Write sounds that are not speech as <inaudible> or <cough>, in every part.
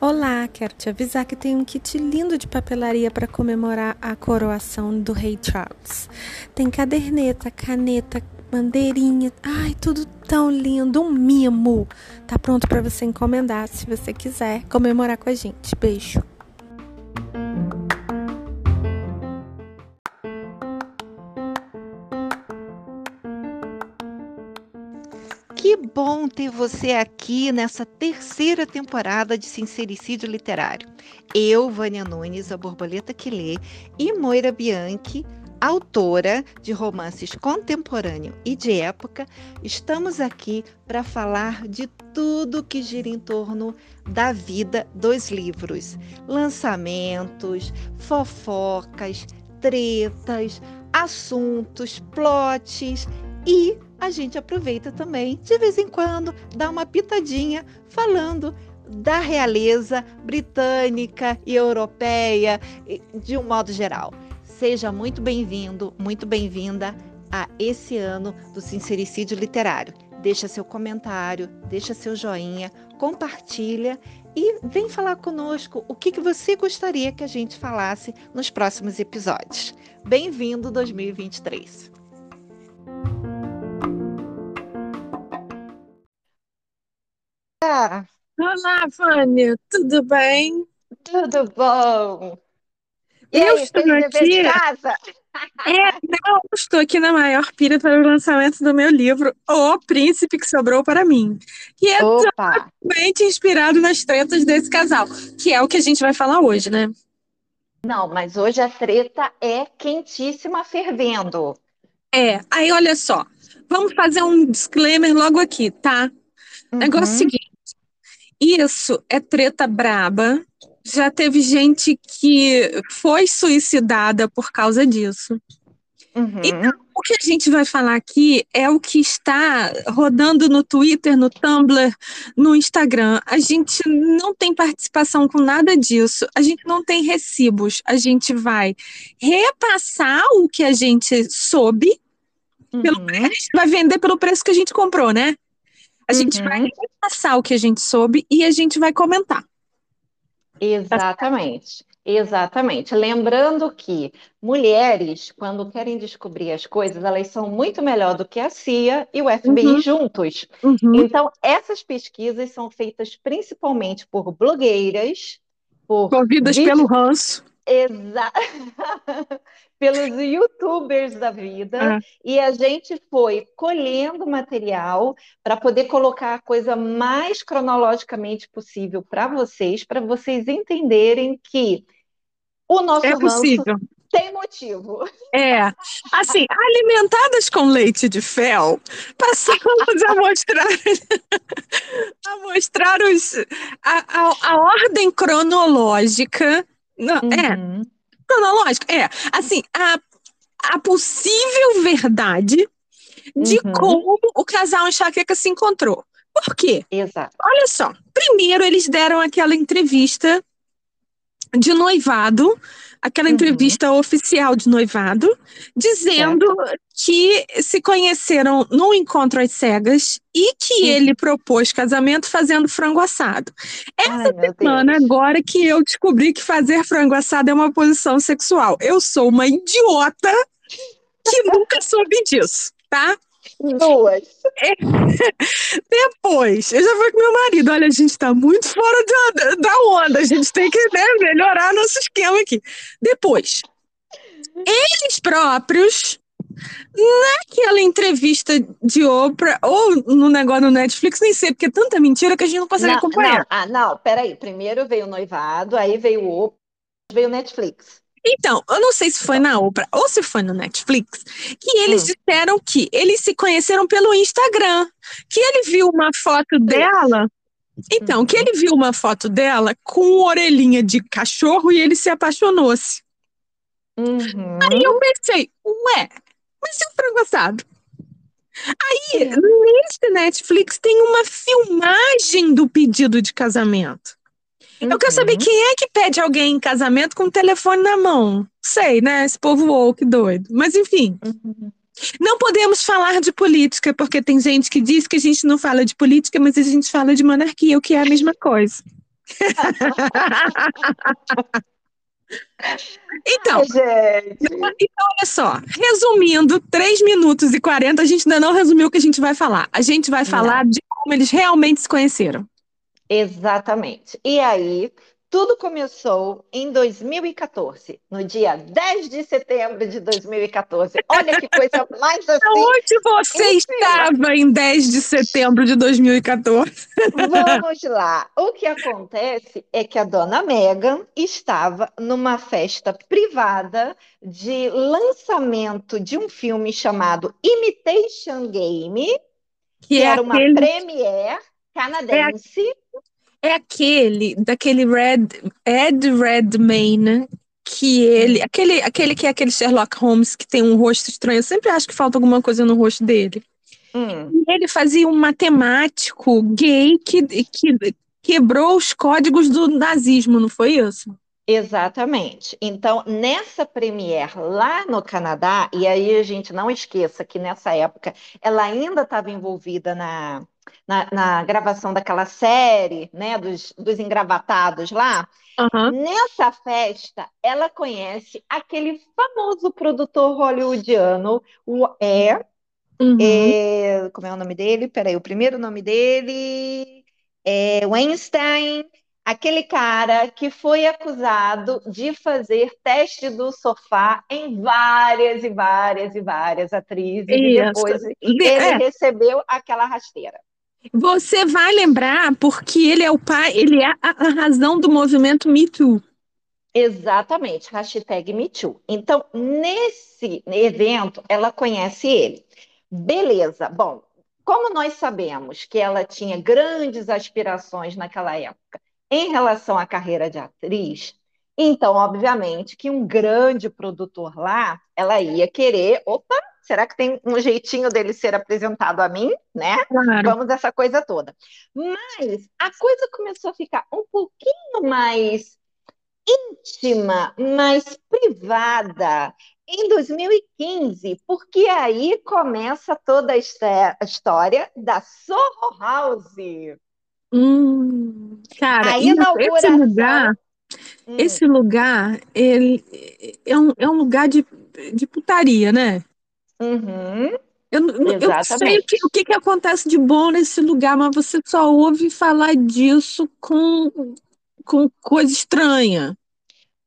Olá, quero te avisar que tem um kit lindo de papelaria para comemorar a coroação do rei Charles. Tem caderneta, caneta, bandeirinha, ai, tudo tão lindo, um mimo. Tá pronto para você encomendar se você quiser comemorar com a gente. Beijo. Ter você aqui nessa terceira temporada de Sincericídio Literário. Eu, Vânia Nunes, a borboleta que lê, e Moira Bianchi, autora de romances contemporâneo e de época, estamos aqui para falar de tudo que gira em torno da vida dos livros: lançamentos, fofocas, tretas, assuntos, plots e a gente aproveita também, de vez em quando, dá uma pitadinha falando da realeza britânica e europeia, de um modo geral. Seja muito bem-vindo, muito bem-vinda a esse ano do Sincericídio Literário. Deixa seu comentário, deixa seu joinha, compartilha e vem falar conosco o que, que você gostaria que a gente falasse nos próximos episódios. Bem-vindo 2023! Olá, Vânia, tudo bem? Tudo bom? E eu aí, estou aqui. de casa? É, não, estou aqui na maior pira para o lançamento do meu livro, O Príncipe que Sobrou para Mim, que é Opa! totalmente inspirado nas tretas desse casal, que é o que a gente vai falar hoje, né? Não, mas hoje a treta é quentíssima, fervendo. É, aí olha só, vamos fazer um disclaimer logo aqui, tá? Negócio Uhum, seguinte, isso é treta braba. Já teve gente que foi suicidada por causa disso. Então, uhum, o que a gente vai falar aqui é o que está rodando no Twitter, no Tumblr, no Instagram. A gente não tem participação com nada disso. A gente não tem recibos. A gente vai repassar o que a gente soube, pelo, a uhum, gente vai vender pelo preço que a gente comprou, né? A gente vai uhum. repassar o que a gente soube e a gente vai comentar. Exatamente, exatamente. Lembrando que mulheres, quando querem descobrir as coisas, elas são muito melhor do que a CIA e o FBI Uhum, juntos. uhum. Então, essas pesquisas são feitas principalmente por blogueiras, por Movidas pelo ranço. Exa... <laughs> pelos youtubers da vida, É. e a gente foi colhendo material para poder colocar a coisa mais cronologicamente possível para vocês, para vocês entenderem que o nosso É ranço possível. tem motivo. É, assim, alimentadas com leite de fel, passamos a mostrar, <laughs> a mostrar os, a, a, a ordem cronológica. Não, é, Uhum, cronológica, é. Assim, a, a possível verdade de uhum, como o casal enxaqueca se encontrou. Por quê? exato. Olha só, primeiro eles deram aquela entrevista de noivado, aquela Uhum, entrevista oficial de noivado, dizendo certo. que se conheceram num encontro às cegas e que Uhum. ele propôs casamento fazendo frango assado. Essa Ai, semana, agora que eu descobri que fazer frango assado é uma posição sexual. Eu sou uma idiota que nunca soube disso, tá? Duas. <laughs> Depois, eu já falei com meu marido, olha, a gente tá muito fora da, da onda, a gente tem que né, melhorar nosso esquema aqui. Depois, eles próprios, naquela entrevista de Oprah, ou no negócio no Netflix, nem sei, porque é tanta mentira que a gente não consegue Não, acompanhar. não, ah, não, peraí. Primeiro veio o noivado, aí veio o Oprah, veio o Netflix. Então, eu não sei se foi na Oprah ou se foi no Netflix, que eles Hum, disseram que eles se conheceram pelo Instagram, que ele viu uma foto dela Então, que Uhum. ele viu uma foto dela com orelhinha de cachorro e ele se apaixonou-se. Aí eu Uhum. pensei, ué, mas e o frango assado? Aí, nesse Netflix tem uma filmagem do pedido de casamento. Eu quero saber Uhum. quem é que pede alguém em casamento com o telefone na mão. Sei, né? Esse povo woke doido. Mas enfim, Uhum. Não podemos falar de política, porque tem gente que diz que a gente não fala de política, mas a gente fala de monarquia, o que é a mesma coisa. <laughs> então, Ai, então, olha só, resumindo, 3 minutos e 40, a gente ainda não resumiu o que a gente vai falar. A gente vai falar de como eles realmente se conheceram. Exatamente. E aí, tudo começou em 2014, no dia 10 de setembro de 2014. Olha que coisa mais <laughs> assim. Onde você estava em 10 de setembro de 2014? Vamos lá. O que acontece é que a dona Megan estava numa festa privada de lançamento de um filme chamado Imitation Game, Que que é era uma aquele, premiere canadense. é aquele daquele Red, Ed Redmayne, que ele, aquele, aquele que é aquele Sherlock Holmes que tem um rosto estranho. Eu sempre acho que falta alguma coisa no rosto dele. Hum, E ele fazia um matemático gay que, que quebrou os códigos do nazismo, não foi isso? exatamente. Então, nessa premiere lá no Canadá, e aí a gente não esqueça que nessa época ela ainda estava envolvida na, na, na gravação daquela série, né, dos, dos engravatados lá. Aham. Nessa festa, ela conhece aquele famoso produtor hollywoodiano, o é, Uhum. é, como é o nome dele? Peraí, o primeiro nome dele é Weinstein, aquele cara que foi acusado de fazer teste do sofá em várias e várias e várias atrizes, e Isso. depois De- ele é, recebeu aquela rasteira. Você vai lembrar porque ele é o pai, ele é a, a razão do movimento Me Too. Exatamente, hashtag MeToo. Então, nesse evento, ela conhece ele. Beleza, bom, como nós sabemos que ela tinha grandes aspirações naquela época em relação à carreira de atriz, então, obviamente, que um grande produtor lá, ela ia querer, opa, será que tem um jeitinho dele ser apresentado a mim, né? Claro. Vamos essa coisa toda. Mas a coisa começou a ficar um pouquinho mais íntima, mais privada em 2015, porque aí começa toda a histó- a história da Soho House. Hum, cara, A e esse inauguração. lugar, Hum, esse lugar, ele é um, é um lugar de, de putaria, né? Uhum, Eu, não- eu não sei o que, o que que acontece de bom nesse lugar, mas você só ouve falar disso com, com coisa estranha,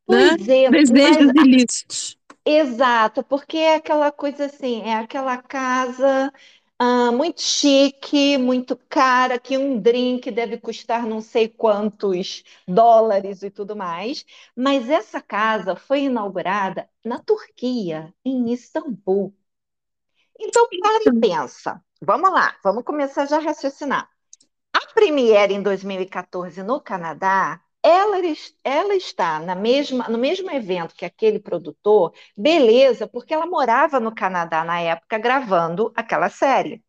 né? Pois é, Desejos mas ilícitos. exato, porque é aquela coisa assim, é aquela casa ah, muito chique, muito cara, que um drink deve custar não sei quantos dólares e tudo mais. Mas essa casa foi inaugurada na Turquia, em Istambul. Então, para pensa. Vamos lá, vamos começar já a raciocinar. A Premiere em 2014 no Canadá, ela, ela está na mesma, no mesmo evento que aquele produtor, beleza, porque ela morava no Canadá na época gravando aquela série.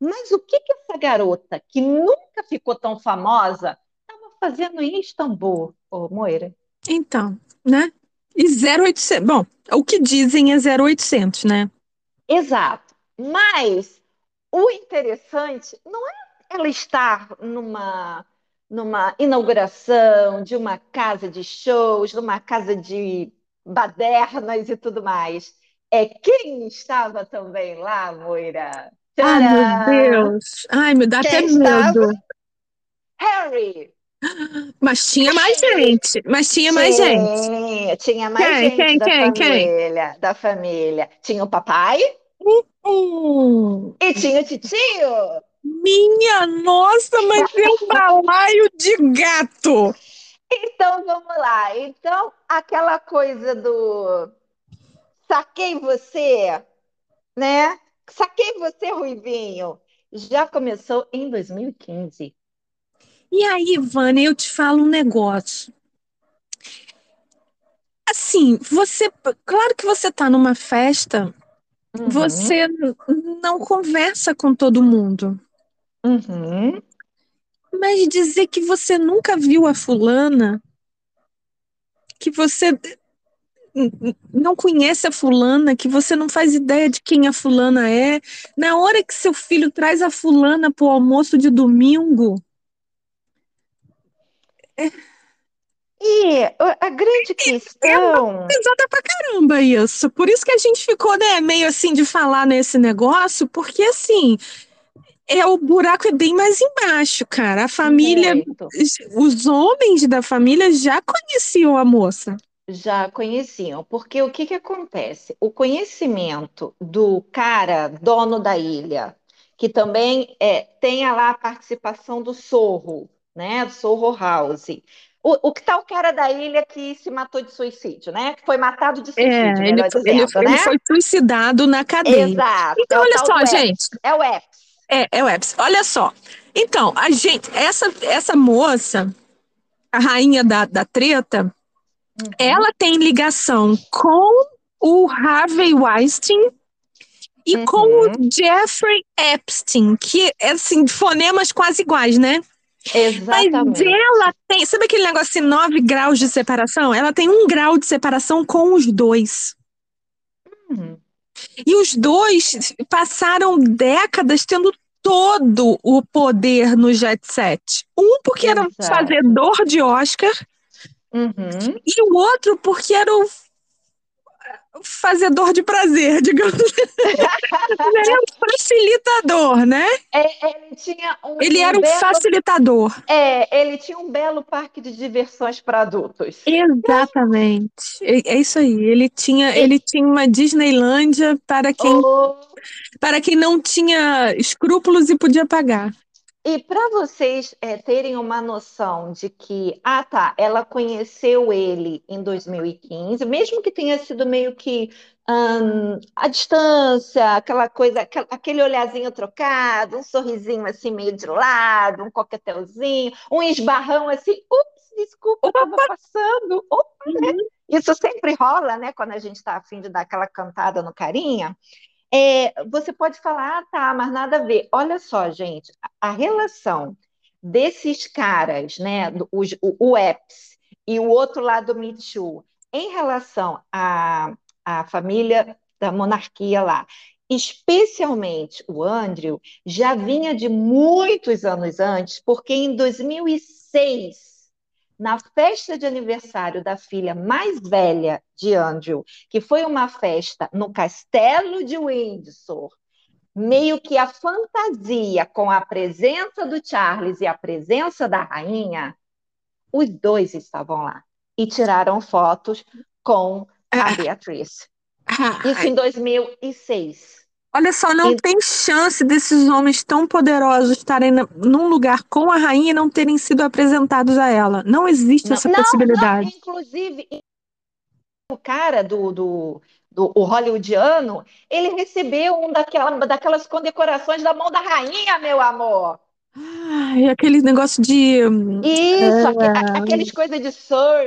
Mas o que que essa garota, que nunca ficou tão famosa, estava fazendo em Istambul, ô Moira? Então, né? E 0800. Bom, o que dizem é 0800, né? Exato. Mas o interessante não é ela estar numa, numa inauguração de uma casa de shows, numa casa de badernas e tudo mais. É quem estava também lá, Moira? Ai, meu Tcharam! Deus. Ai, me dá até Quem estava? medo. Harry! Mas tinha mais gente. Mas tinha mais gente. Tinha, mais Quem, gente quem, da quem, família, da família. Tinha o papai Hum, e tinha o titio. minha nossa, mas é um balaio de gato. Então vamos lá. Então, aquela coisa do saquei você, né? Saquei você, Ruivinho. Já começou em 2015. E aí, Vânia, eu te falo um negócio. Assim, você, claro que você tá numa festa, Uhum, você não conversa com todo mundo. uhum. Mas dizer que você nunca viu a fulana, que você não conhece a fulana, que você não faz ideia de quem a fulana é. Na hora que seu filho traz a fulana pro almoço de domingo. É... <laughs> E a grande questão. É pesada pra caramba isso. Por isso que a gente ficou, né, meio assim de falar nesse negócio, porque assim, é o buraco é bem mais embaixo, cara. A família, Muito. os homens da família já conheciam a moça. Já conheciam, porque o que que acontece? O conhecimento do cara dono da ilha, que também é, tem lá a participação do Sorro, né, do Sorro House, o, o que tal tá o cara da ilha que se matou de suicídio, né? Que foi matado de suicídio, é, ele, dizendo, ele, né? ele, foi suicidado na cadeia. Exato. Então, é olha só, gente. É o Epps. É, é o Epps. Olha só. Então, a gente, essa, essa moça, a rainha da, da treta, uhum. ela tem ligação com o Harvey Weinstein e uhum. com o uhum. Jeffrey Epstein, que, é assim, fonemas quase iguais, né? Exatamente. Mas ela tem. Sabe aquele negócio de nove graus de separação? Ela tem um grau de separação com os dois. Uhum. E os dois passaram décadas tendo todo o poder no jet set. Um porque Exato. era um fazedor de Oscar, uhum. e o outro porque era o fazedor de prazer, <laughs> digamos. ele era um facilitador, né? É, ele tinha um, Ele era um belo... facilitador. É, ele tinha um belo parque de diversões para adultos. Exatamente. É, é, isso aí. Ele tinha, ele... ele tinha uma Disneylândia para quem, oh. para quem não tinha escrúpulos e podia pagar. E para vocês é, terem uma noção de que, ah, tá, ela conheceu ele em 2015, mesmo que tenha sido meio que um, a distância, aquela coisa, aquele olhazinho trocado, um sorrisinho assim meio de lado, um coquetelzinho, um esbarrão assim, ups, desculpa, estava passando, opa, né? Uhum. Isso sempre rola, né, quando a gente está afim de dar aquela cantada no carinha. É, você pode falar, ah, tá, mas nada a ver. Olha só, gente, a relação desses caras, né, o, o, o EPS e o outro lado do Me Too, em relação à, à família da monarquia lá, especialmente o Andrew, já vinha de muitos anos antes, porque em 2006 na festa de aniversário da filha mais velha de Andrew, que foi uma festa no castelo de Windsor, meio que a fantasia com a presença do Charles e a presença da rainha, os dois estavam lá e tiraram fotos com a ah. Beatriz. Ah. Isso em 2006. Olha só, não e... tem chance desses homens tão poderosos estarem num lugar com a rainha e não terem sido apresentados a ela. Não existe não, essa não, possibilidade. Não, inclusive, o cara do, do, do o hollywoodiano, ele recebeu um daquela, daquelas condecorações da mão da rainha, meu amor. Ai, aquele negócio de. Isso, é... aqueles coisas de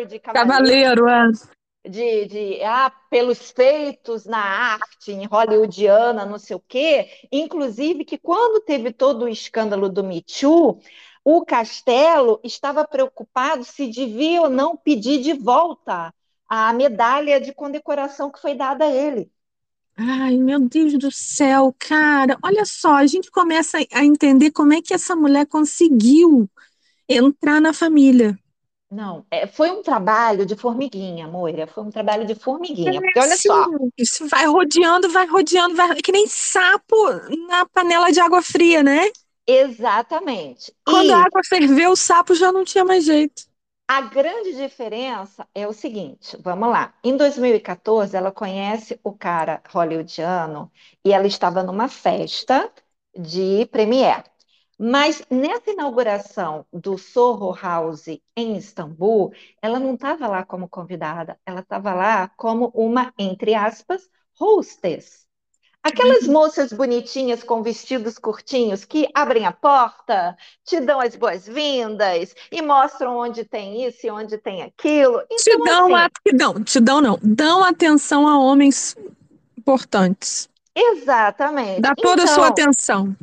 de cavaleiro. cavaleiro é de, de ah, pelos feitos na arte em hollywoodiana, não sei o quê, inclusive que quando teve todo o escândalo do Me Too, o Castelo estava preocupado se devia ou não pedir de volta a medalha de condecoração que foi dada a ele. Ai, meu Deus do céu, cara, olha só, a gente começa a entender como é que essa mulher conseguiu entrar na família. Não, é, foi um trabalho de formiguinha, Moira. Foi um trabalho de formiguinha. Porque olha Sim, só. Isso vai rodeando, vai rodeando, vai que nem sapo na panela de água fria, né? Exatamente. Quando e a água ferveu, o sapo já não tinha mais jeito. A grande diferença é o seguinte, vamos lá. Em 2014, ela conhece o cara hollywoodiano e ela estava numa festa de premiere. Mas nessa inauguração do Soho House em Istambul, ela não estava lá como convidada, ela estava lá como uma, entre aspas, hostess. Aquelas uhum. moças bonitinhas com vestidos curtinhos que abrem a porta, te dão as boas-vindas e mostram onde tem isso e onde tem aquilo. Então, te dão, assim, a, não, te dão não, dão atenção a homens importantes. Exatamente. Dá toda então, a sua então, atenção.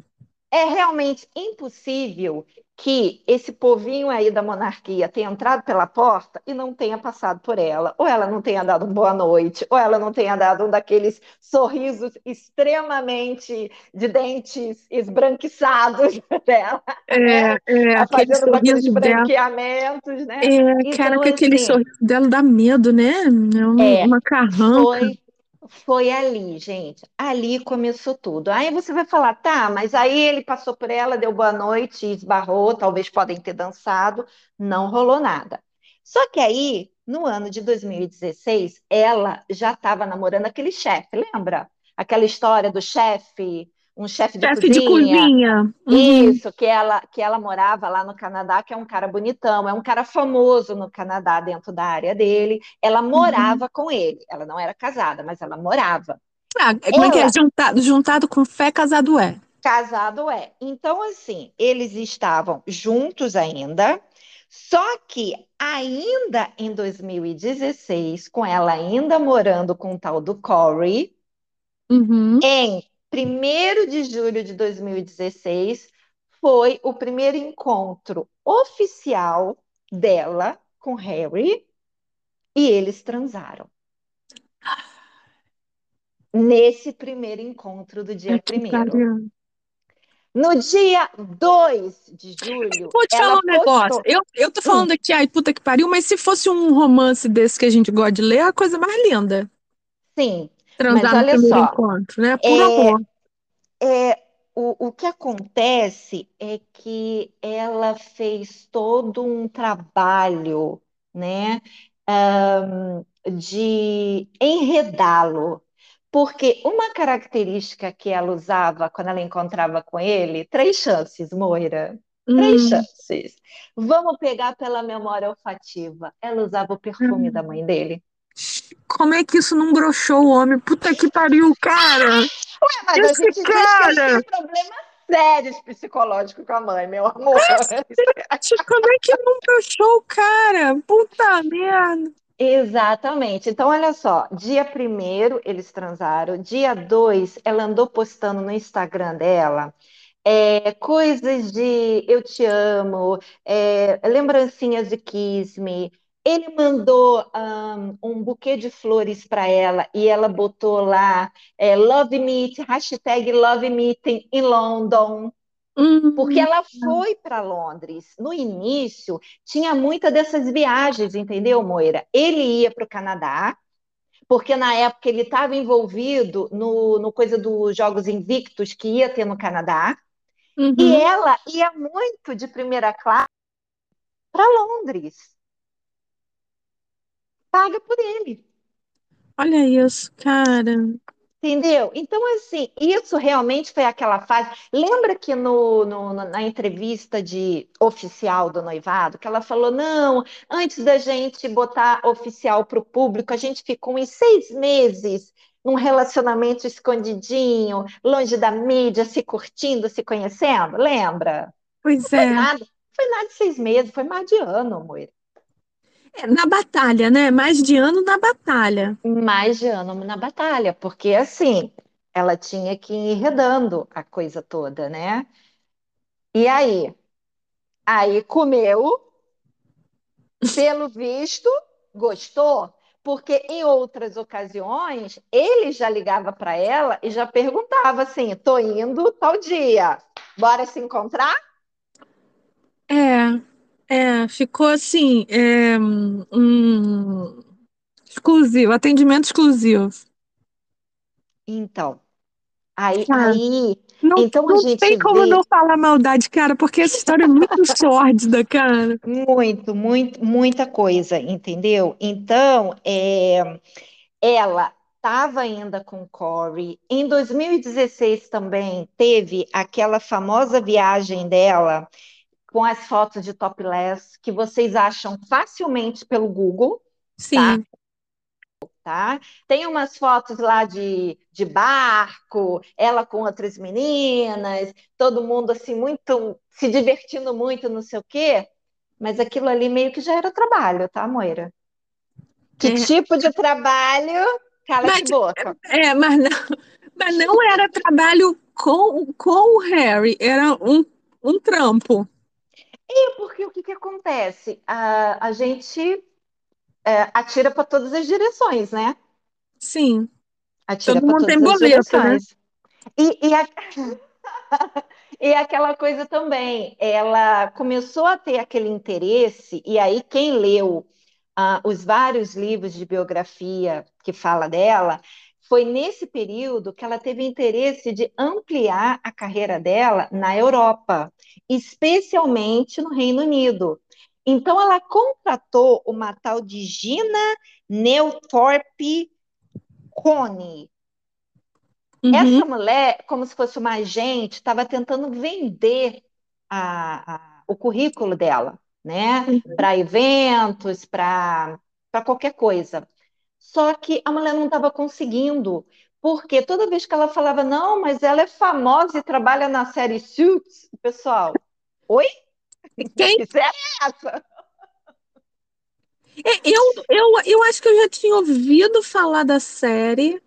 É realmente impossível que esse povinho aí da monarquia tenha entrado pela porta e não tenha passado por ela, ou ela não tenha dado boa noite, ou ela não tenha dado um daqueles sorrisos extremamente de dentes esbranquiçados <laughs> dela, É, né? é, A aquele fazendo com aqueles sorriso dela. branqueamentos, né? É, cara, Então, que aquele assim, sorriso dela dá medo, né? É um, é, uma carranca. foi Foi ali, gente. Ali começou tudo. Aí você vai falar, tá, mas aí ele passou por ela, deu boa noite, esbarrou, talvez podem ter dançado, não rolou nada. Só que aí, no ano de 2016, ela já estava namorando aquele chefe, lembra? Aquela história do chefe, um chefe de Chefe de cozinha. cozinha. Uhum, Isso, que ela, que ela morava lá no Canadá, que é um cara bonitão, é um cara famoso no Canadá, dentro da área dele. Ela uhum. morava com ele. Ela não era casada, mas ela morava. Ah, como é que é? Ela, Juntado, juntado com fé, casado é. casado é. Então, assim, eles estavam juntos ainda, só que ainda em 2016, com ela ainda morando com o tal do Corey, Uhum. em primeiro de julho de 2016, foi o primeiro encontro oficial dela com Harry e eles transaram. Nesse primeiro encontro do dia primeiro. No dia 2 de julho, Vou te ela falar um negócio. postou. Eu, eu tô falando aqui, ai, puta que pariu, mas se fosse um romance desse que a gente gosta de ler, é a coisa mais linda. sim, Transar no olha só. encontro, né? Puro É, amor. é, o, o que acontece é que ela fez todo um trabalho, né, ahn, de enredá-lo. Porque uma característica que ela usava quando ela encontrava com ele, três chances, Moira. Três Hum, chances. Vamos pegar pela memória olfativa. Ela usava o perfume da hum. mãe dele. Como é que isso não broxou o homem? Puta que pariu, cara! Mas a Esse gente diz que ele cara! tinha problemas sérios psicológicos com a mãe, meu amor. Cacete, como é que não broxou o cara? Puta merda! Exatamente. Então, olha só, dia primeiro eles transaram, dia 2 ela andou postando no Instagram dela é, coisas de eu te amo, é, lembrancinhas de Kiss Me. Ele mandou ahn, um, buquê de flores para ela e ela botou lá é, Love Meet, hashtag Love Meeting em London. Porque Hum, ela foi para Londres. No início, tinha muita dessas viagens, entendeu, Moira? Ele ia para o Canadá, porque na época ele estava envolvido no, no coisa dos Jogos Invictus que ia ter no Canadá, e uhum. ela ia muito de primeira classe para Londres, paga por ele. Olha isso, cara. Entendeu? Então, assim, isso realmente foi aquela fase. Lembra que no, no- na entrevista de oficial do noivado, que ela falou: não, antes da gente botar oficial para o público, a gente ficou uns seis meses num relacionamento escondidinho, longe da mídia, se curtindo, se conhecendo? Lembra? Pois foi é. nada, foi nada de seis meses, foi mais de ano, amor. É, Na batalha, né? Mais de ano na batalha. Mais de ano na batalha, porque assim, ela tinha que ir enredando a coisa toda, né? E aí? Aí comeu, pelo visto, gostou, porque em outras ocasiões ele já ligava para ela e já perguntava assim: tô indo tal dia, bora se encontrar? É, é, ficou assim, é, um exclusivo, atendimento exclusivo. Então, aí, Ah, aí, não, então a não gente tem como não vê falar maldade, cara, porque essa história é muito <laughs> sórdida, cara. muito, muito, muita coisa, entendeu? Então, é. Ela estava ainda com o Corey. Em 2016 também teve aquela famosa viagem dela com as fotos de topless que vocês acham facilmente pelo Google, tá? Sim, Tá? Tem umas fotos lá de, de barco, ela com outras meninas, todo mundo assim muito se divertindo muito, não sei o quê. Mas aquilo ali meio que já era trabalho, tá, Moira? Que é, tipo de trabalho? mas, Cala-te boca. é, mas não, mas não era trabalho com, com o Harry era um, um trampo. É porque o que, que acontece? A, a gente é, atira para todas as direções, né? Sim. Atira Todo para mundo todas tem as boleto, né? direções. E, e, a- <laughs> e aquela coisa também, ela começou a ter aquele interesse, e aí quem leu ah, os vários livros de biografia que fala dela, foi nesse período que ela teve interesse de ampliar a carreira dela na Europa, especialmente no Reino Unido. Então ela contratou uma tal de Gina Newthorpe Coney. Uhum. Essa mulher, como se fosse uma agente, estava tentando vender a- a- o currículo dela, né? Para eventos, para qualquer coisa. Só que a mulher não estava conseguindo, porque toda vez que ela falava, não, mas ela é famosa e trabalha na série Suits, o pessoal, oi? Quem? <laughs> Que é essa? Eu, eu, eu acho que eu já tinha ouvido falar da série,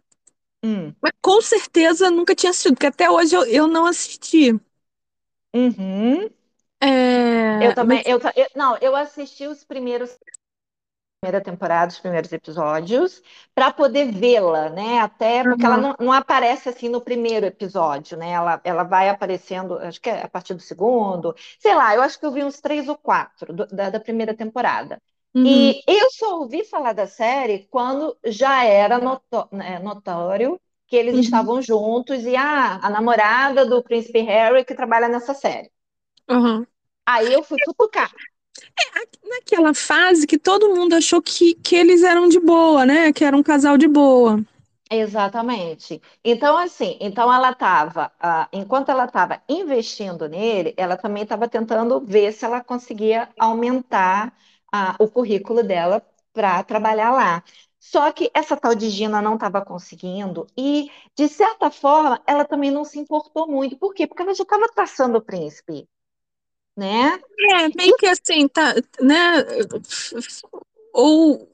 Hum, mas com certeza nunca tinha assistido, porque até hoje eu, eu não assisti. uhum. É, Eu também, mas, eu, eu- não, eu assisti os primeiros primeira temporada, os primeiros episódios, para poder vê-la, né? Até porque ela Uhum. não, não aparece assim no primeiro episódio, né? Ela, ela vai aparecendo, acho que é a partir do segundo, sei lá, eu acho que eu vi uns três ou quatro do- da, da primeira temporada. Uhum. E eu só ouvi falar da série quando já era noto- né, notório que eles Uhum. estavam juntos e ah, a namorada do príncipe Harry que trabalha nessa série. Uhum. Aí eu fui futucar. Naquela fase que todo mundo achou que, que eles eram de boa, né? Que era um casal de boa. Exatamente. Então, assim, então ela estava, enquanto ela estava investindo nele, ela também estava tentando ver se ela conseguia aumentar ah, o currículo dela para trabalhar lá. Só que essa tal de Gina não estava conseguindo, e, de certa forma, ela também não se importou muito. Por quê? Porque ela já estava traçando o príncipe, né? É, meio que assim, tá, né? Ou,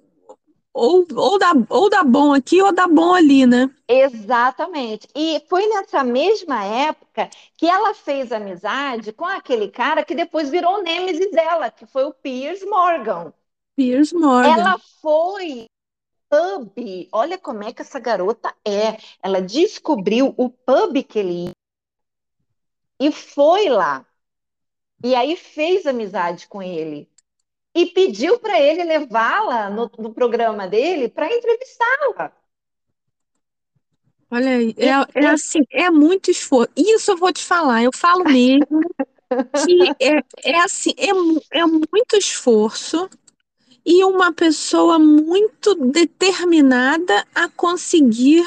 ou, ou, dá, ou dá bom aqui ou dá bom ali, né? Exatamente. E foi nessa mesma época que ela fez amizade com aquele cara que depois virou o nêmesis dela, que foi o Piers Morgan. Piers Morgan. Ela foi pub. Olha como é que essa garota é. Ela descobriu o pub que ele ia e foi lá. E aí fez amizade com ele. E pediu para ele levá-la no, no programa dele para entrevistá-la. Olha aí, E- é, é e- assim, é muito esforço. Isso eu vou te falar, eu falo <laughs> mesmo que é, é assim, é, é muito esforço e uma pessoa muito determinada a conseguir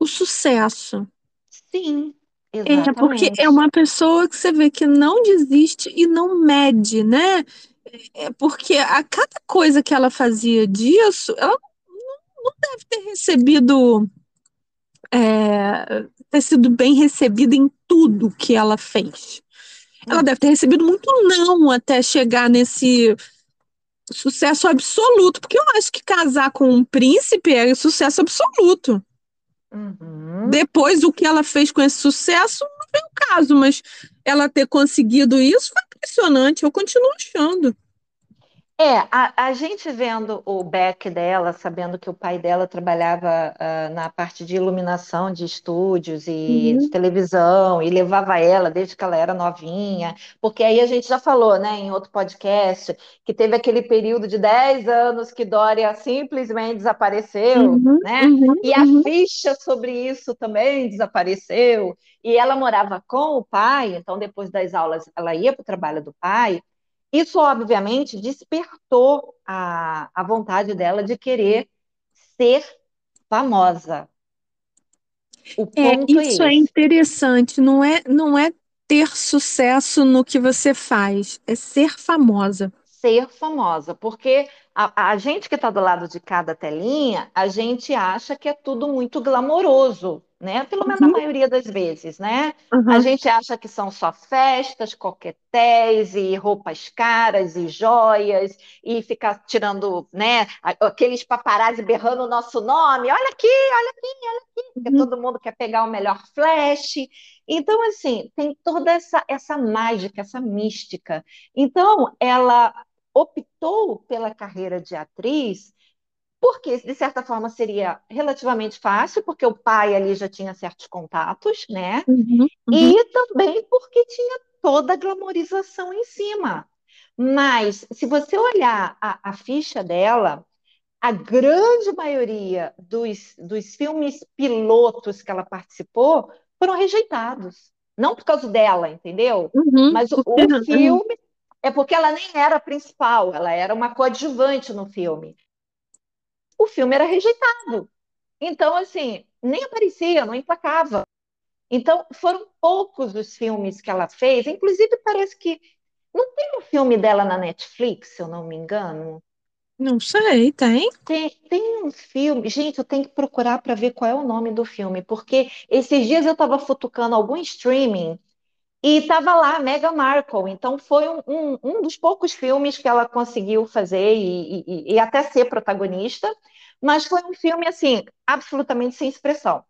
o sucesso. Sim, É, porque exatamente. é uma pessoa que você vê que não desiste e não mede, né? É porque a cada coisa que ela fazia disso, ela não deve ter recebido, é, ter sido bem recebida em tudo que ela fez. Ela deve ter recebido muito não até chegar nesse sucesso absoluto, porque eu acho que casar com um príncipe é sucesso absoluto. Uhum. Depois, o que ela fez com esse sucesso não foi o caso, mas ela ter conseguido isso foi impressionante, eu continuo achando. É, a, a gente vendo o back dela, sabendo que o pai dela trabalhava ah, na parte de iluminação de estúdios e Uhum. de televisão, e levava ela desde que ela era novinha, porque aí a gente já falou, né, em outro podcast, que teve aquele período de 10 anos que Dória simplesmente desapareceu, Uhum, né? uhum, E a uhum. ficha sobre isso também desapareceu. E ela morava com o pai, então depois das aulas ela ia para o trabalho do pai. Isso, obviamente, despertou a, a vontade dela de querer ser famosa. O É, ponto é isso é esse. interessante, não é, não é ter sucesso no que você faz, é ser famosa. Ser famosa, porque a, a gente que está do lado de cada telinha, a gente acha que é tudo muito glamouroso, né? Pelo menos a Uhum, maioria das vezes, né? A uhum, gente acha que são só festas, coquetéis e roupas caras e joias e ficar tirando, né? a- Aqueles paparazzi berrando o nosso nome. Olha aqui, olha aqui, olha aqui, porque uhum, todo mundo quer pegar o melhor flash. Então, assim, tem toda essa, essa mágica, essa mística. Então, ela optou pela carreira de atriz porque, de certa forma, seria relativamente fácil, porque o pai ali já tinha certos contatos, né? uhum, uhum. E também porque tinha toda a glamorização em cima. Mas, se você olhar a, a ficha dela, a grande maioria dos, dos filmes pilotos que ela participou foram rejeitados. Não por causa dela, entendeu? Uhum, Mas o, o é, filme é porque ela nem era a principal, ela era uma coadjuvante no filme. O filme era rejeitado. Então, assim, nem aparecia, não emplacava. Então, foram poucos os filmes que ela fez. Inclusive, parece que não tem um filme dela na Netflix, se eu não me engano. não sei, tem? Tem, tem um filme, gente, eu tenho que procurar para ver qual é o nome do filme, porque esses dias eu estava futucando algum streaming e estava lá Meghan Markle. Então, foi um, um, um dos poucos filmes que ela conseguiu fazer e, e, e até ser protagonista, mas foi um filme, assim, absolutamente sem expressão.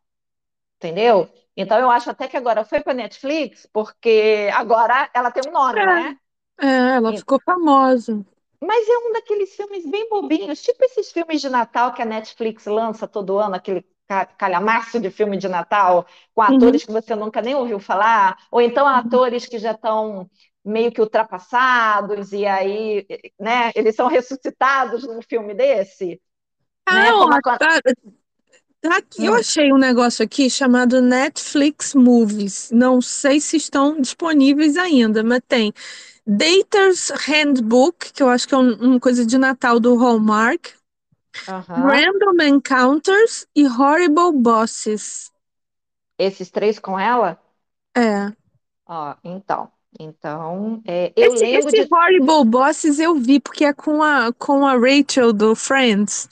entendeu? Então eu acho até que agora foi para Netflix, porque agora ela tem um nome, né? É, é, ela E- ficou famosa. Mas é um daqueles filmes bem bobinhos, tipo esses filmes de Natal que a Netflix lança todo ano, aquele calhamaço de filme de Natal, com Uhum, atores que você nunca nem ouviu falar, ou então atores que já estão meio que ultrapassados, e aí, né, eles são ressuscitados num filme desse, Ah, né? Como a... tá, tá aqui, eu Hum, achei um negócio aqui chamado Netflix Movies. Não sei se estão disponíveis ainda, mas tem. Dater's Handbook, que eu acho que é um- uma coisa de Natal do Hallmark, aham. Random Encounters e Horrible Bosses. Esses três com ela? É. Ó, então, então, é, eu Esse, lembro esse de. Horrible Bosses eu vi, porque é com a, com a Rachel do Friends,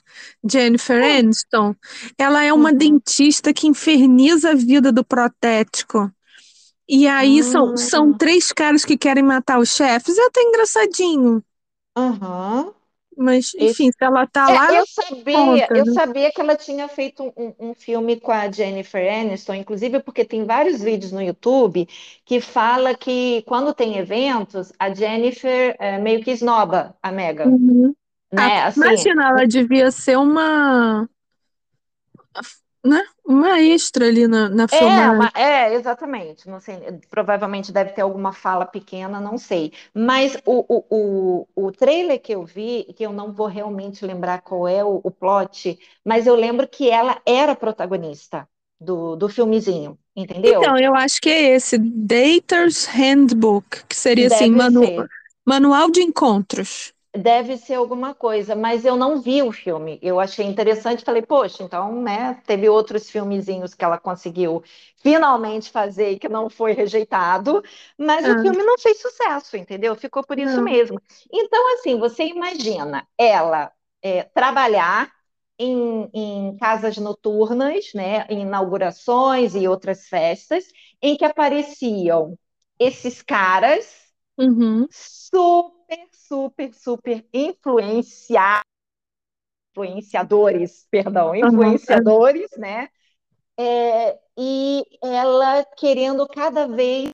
Jennifer Ah, Aniston. Ela é uma uhum. dentista que inferniza a vida do protético. E aí são, são Ah, três caras que querem matar os chefes. É até engraçadinho. aham. Mas, enfim, Esse- se ela tá lá, É, eu sabia, conta, eu né? sabia que ela tinha feito um, um- filme com a Jennifer Aniston, inclusive porque tem vários vídeos no YouTube que fala que quando tem eventos, a Jennifer é, meio que esnoba a Megan, Uhum. Ah, né? Assim, imagina, ela devia ser uma, né? Uma extra ali na, na É, filmagem. uma- é, exatamente. Não sei, provavelmente deve ter alguma fala pequena, não sei. Mas o, o, o, o trailer que eu vi, que eu não vou realmente lembrar qual é o, o plot, mas eu lembro que ela era protagonista do, do filmezinho, Então, entendeu? eu acho que é esse, Dater's Handbook, que seria assim, Deve manu- ser. manual de encontros. Deve ser alguma coisa, mas eu não vi o filme. Eu achei interessante, falei, poxa, então, né, teve outros filmezinhos que ela conseguiu finalmente fazer e que não foi rejeitado, mas o Ah, filme não fez sucesso, entendeu? Ficou por isso não. mesmo. Então, assim, você imagina ela é, trabalhar em, em casas noturnas, né, em inaugurações e outras festas, em que apareciam esses caras Uhum, super, super, super influencia, influenciadores, perdão, influenciadores, né? É, e ela querendo cada vez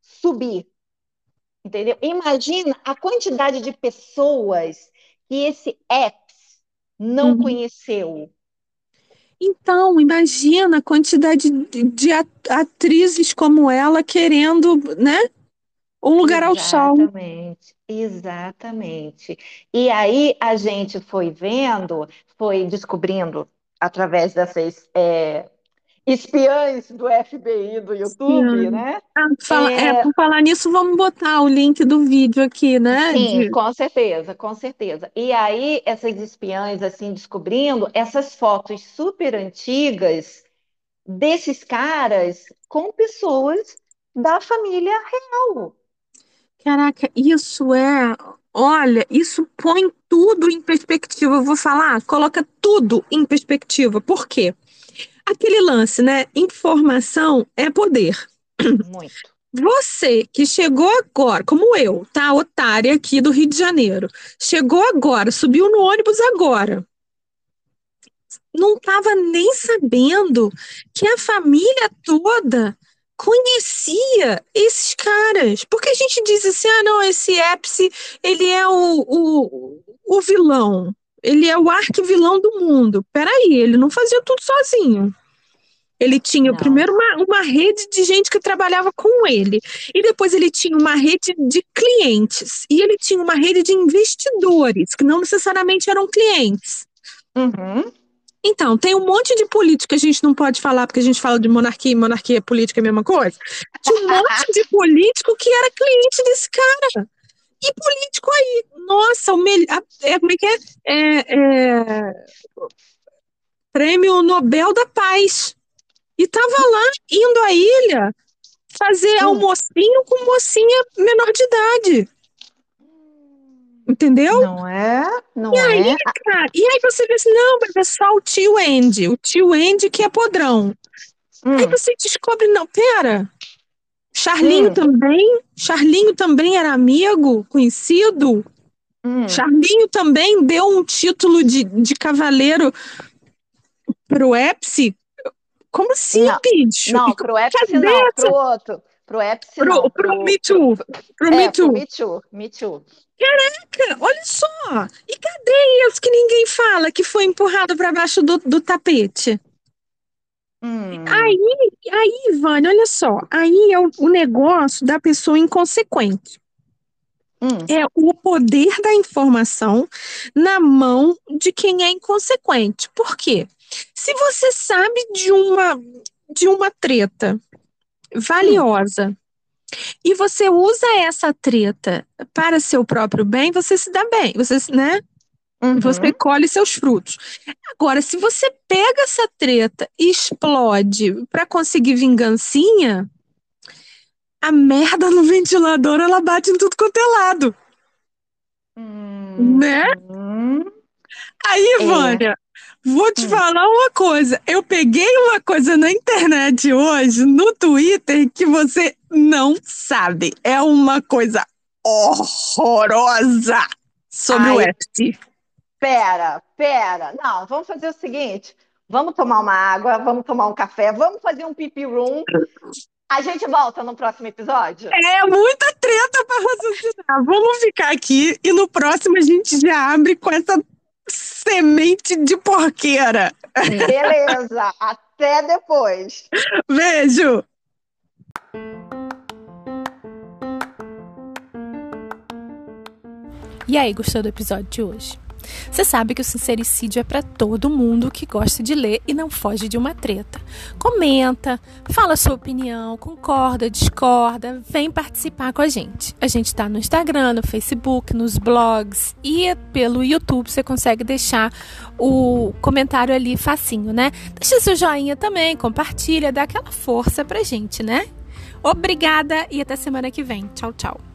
subir, entendeu? Imagina a quantidade de pessoas que esse ex não Uhum. conheceu. Então, imagina a quantidade de, de at- atrizes como ela querendo, né, um lugar ao sol. Exatamente, exatamente. E aí a gente foi vendo, foi descobrindo através dessas é, espiãs do FBI do YouTube, Sim. né? Ah, fala, é, É, por falar nisso, vamos botar o link do vídeo aqui, né? sim, De, com certeza, com certeza. E aí essas espiãs assim descobrindo essas fotos super antigas desses caras com pessoas da família real. Caraca, isso é, olha, isso põe tudo em perspectiva. Eu vou falar, coloca tudo em perspectiva. Por quê? aquele lance, né? Informação é poder. Muito. Você que chegou agora, como eu, tá? Otária aqui do Rio de Janeiro. Chegou agora, subiu no ônibus agora. Não estava nem sabendo que a família toda conhecia esses caras. Porque a gente diz assim: ah, não, esse Epsi, ele é o, o, o vilão. Ele é o arquivilão do mundo. Peraí, ele não fazia tudo sozinho. Ele tinha Não. primeiro uma, uma rede de gente que trabalhava com ele, e depois ele tinha uma rede de clientes, e ele tinha uma rede de investidores, que não necessariamente eram clientes. Uhum. Então, tem um monte de político que a gente não pode falar, porque a gente fala de monarquia e monarquia política é a mesma coisa. Tinha um monte de <laughs> político que era cliente desse cara. E político aí, nossa, o melhor. É, como é que é? É, é? Prêmio Nobel da Paz. E tava lá, indo à ilha, fazer Hum. almocinho com mocinha menor de idade. Entendeu? Não é? Não E aí, é? cara, e aí você vê assim, não, mas é só o tio Andy, o tio Andy que é podrão. Aí Hum. você descobre, não, pera, Charlinho Hum. também, Charlinho também era amigo, conhecido, Hum. Charlinho também deu um título de, de cavaleiro pro Epsi. Como assim, Não, bicho? Não, pro Epsi não, pro outro. Pro Epsi pro, não. pro Me Too, pro é, Me pro Too. Me Too. Me Too. Cara, olha só, e cadê esse que ninguém fala que foi empurrado para baixo do, do tapete? Hum. Aí, aí, Vânia, olha só, aí é o, o negócio da pessoa inconsequente. Hum. É o poder da informação na mão de quem é inconsequente. Por quê? Se você sabe de uma, de uma treta valiosa e você usa essa treta para seu próprio bem, você se dá bem, você, né? Uhum. Você colhe seus frutos. Agora, se você pega essa treta e explode para conseguir vingancinha, a merda no ventilador ela bate em tudo quanto é lado. Hum. Né? Hum. Aí, É. Vânia, vou te falar uma coisa. Eu peguei uma coisa na internet hoje, no Twitter, que você não sabe. É uma coisa horrorosa sobre o Ai. UFC. Pera, pera. Não, vamos fazer o seguinte: vamos tomar uma água, vamos tomar um café, vamos fazer um pipi room. A gente volta no próximo episódio? É muita treta para raciocinar. Vamos ficar aqui e no próximo a gente já abre com essa semente de porqueira. Beleza, até depois. Beijo! E aí, gostou do episódio de hoje? Você sabe que o sincericídio é para todo mundo que gosta de ler e não foge de uma treta. Comenta, fala sua opinião, concorda, discorda, vem participar com a gente. A gente está no Instagram, no Facebook, nos blogs e pelo YouTube você consegue deixar o comentário ali facinho, né? Deixa seu joinha também, compartilha, dá aquela força pra gente, né? Obrigada e até semana que vem. Tchau, tchau.